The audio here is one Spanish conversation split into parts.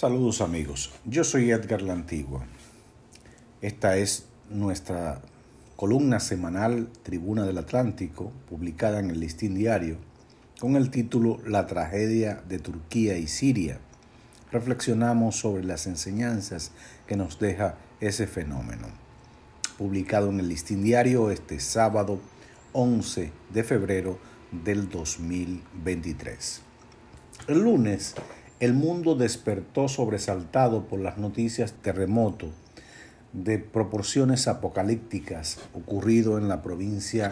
Saludos amigos, yo soy Edgar La Antigua. Esta es nuestra columna semanal Tribuna del Atlántico, publicada en el Listín Diario, con el título La tragedia de Turquía y Siria. Reflexionamos sobre las enseñanzas que nos deja ese fenómeno. Publicado en el Listín Diario este sábado 11 de febrero del 2023. El lunes el mundo despertó sobresaltado por las noticias terremoto de proporciones apocalípticas ocurrido en la provincia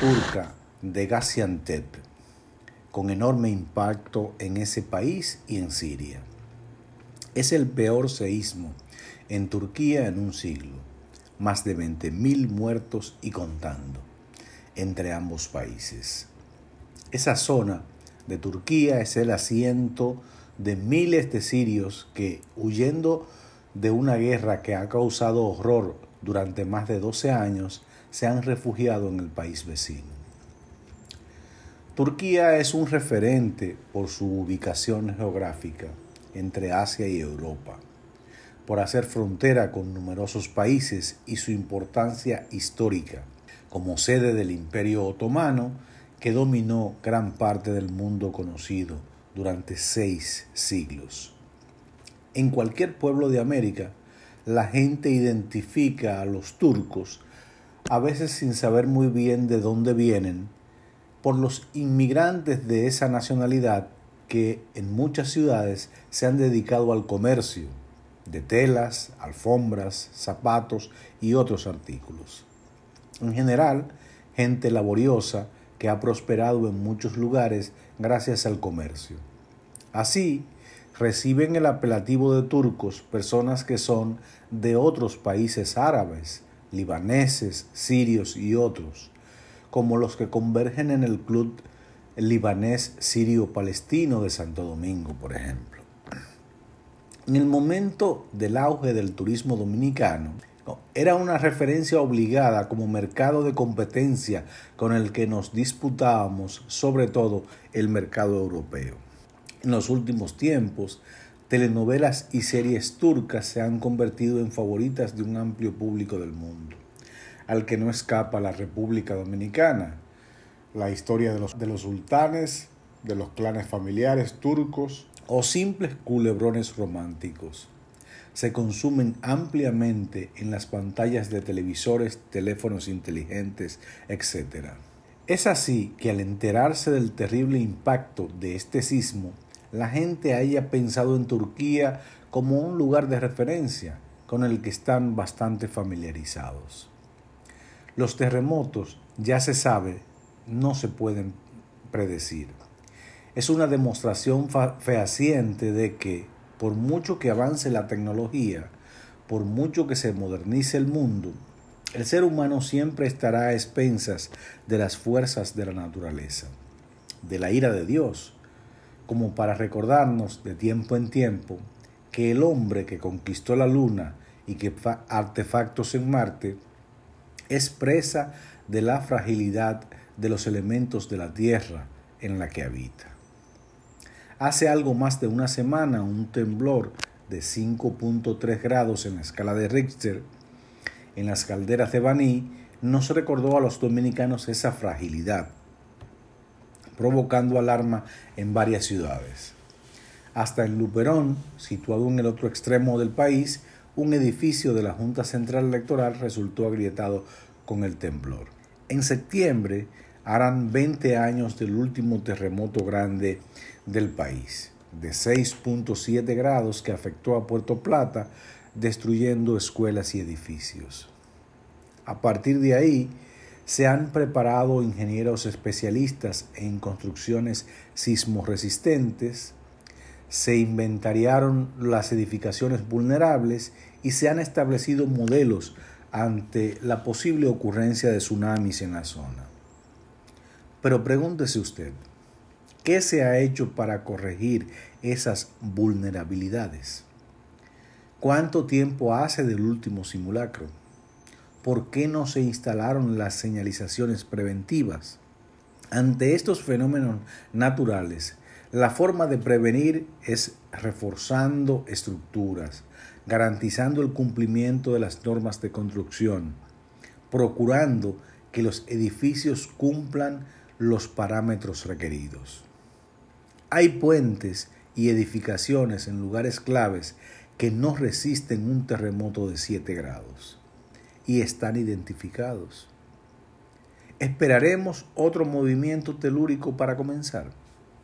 turca de Gaziantep, con enorme impacto en ese país y en Siria. Es el peor seísmo en Turquía en un siglo, más de 20.000 muertos y contando entre ambos países. Esa zona de Turquía es el asiento de miles de sirios que, huyendo de una guerra que ha causado horror durante más de 12 años, se han refugiado en el país vecino. Turquía es un referente por su ubicación geográfica entre Asia y Europa, por hacer frontera con numerosos países y su importancia histórica como sede del Imperio Otomano que dominó gran parte del mundo conocido durante seis siglos. En cualquier pueblo de América, la gente identifica a los turcos, a veces sin saber muy bien de dónde vienen, por los inmigrantes de esa nacionalidad que en muchas ciudades se han dedicado al comercio de telas, alfombras, zapatos y otros artículos. En general, gente laboriosa que ha prosperado en muchos lugares gracias al comercio. Así, reciben el apelativo de turcos personas que son de otros países árabes, libaneses, sirios y otros, como los que convergen en el club libanés sirio-palestino de Santo Domingo, por ejemplo. En el momento del auge del turismo dominicano, era una referencia obligada como mercado de competencia con el que nos disputábamos, sobre todo el mercado europeo. En los últimos tiempos, telenovelas y series turcas se han convertido en favoritas de un amplio público del mundo, al que no escapa la República Dominicana, la historia de los, de los sultanes, de los clanes familiares turcos o simples culebrones románticos se consumen ampliamente en las pantallas de televisores, teléfonos inteligentes, etc. Es así que al enterarse del terrible impacto de este sismo, la gente haya pensado en Turquía como un lugar de referencia con el que están bastante familiarizados. Los terremotos, ya se sabe, no se pueden predecir. Es una demostración fehaciente de que por mucho que avance la tecnología, por mucho que se modernice el mundo, el ser humano siempre estará a expensas de las fuerzas de la naturaleza, de la ira de Dios, como para recordarnos de tiempo en tiempo que el hombre que conquistó la luna y que artefactos en Marte es presa de la fragilidad de los elementos de la tierra en la que habita. Hace algo más de una semana, un temblor de 5.3 grados en la escala de Richter en las calderas de Baní nos recordó a los dominicanos esa fragilidad, provocando alarma en varias ciudades. Hasta en Luperón, situado en el otro extremo del país, un edificio de la Junta Central Electoral resultó agrietado con el temblor. En septiembre harán 20 años del último terremoto grande del país, de 6.7 grados que afectó a Puerto Plata, destruyendo escuelas y edificios. A partir de ahí, se han preparado ingenieros especialistas en construcciones sismoresistentes, se inventariaron las edificaciones vulnerables y se han establecido modelos ante la posible ocurrencia de tsunamis en la zona. Pero pregúntese usted, ¿qué se ha hecho para corregir esas vulnerabilidades? ¿Cuánto tiempo hace del último simulacro? ¿Por qué no se instalaron las señalizaciones preventivas? Ante estos fenómenos naturales, La forma de prevenir es reforzando estructuras, garantizando el cumplimiento de las normas de construcción, procurando que los edificios cumplan los parámetros requeridos. Hay puentes y edificaciones en lugares claves que no resisten un terremoto de 7 grados y están identificados. ¿Esperaremos otro movimiento telúrico para comenzar?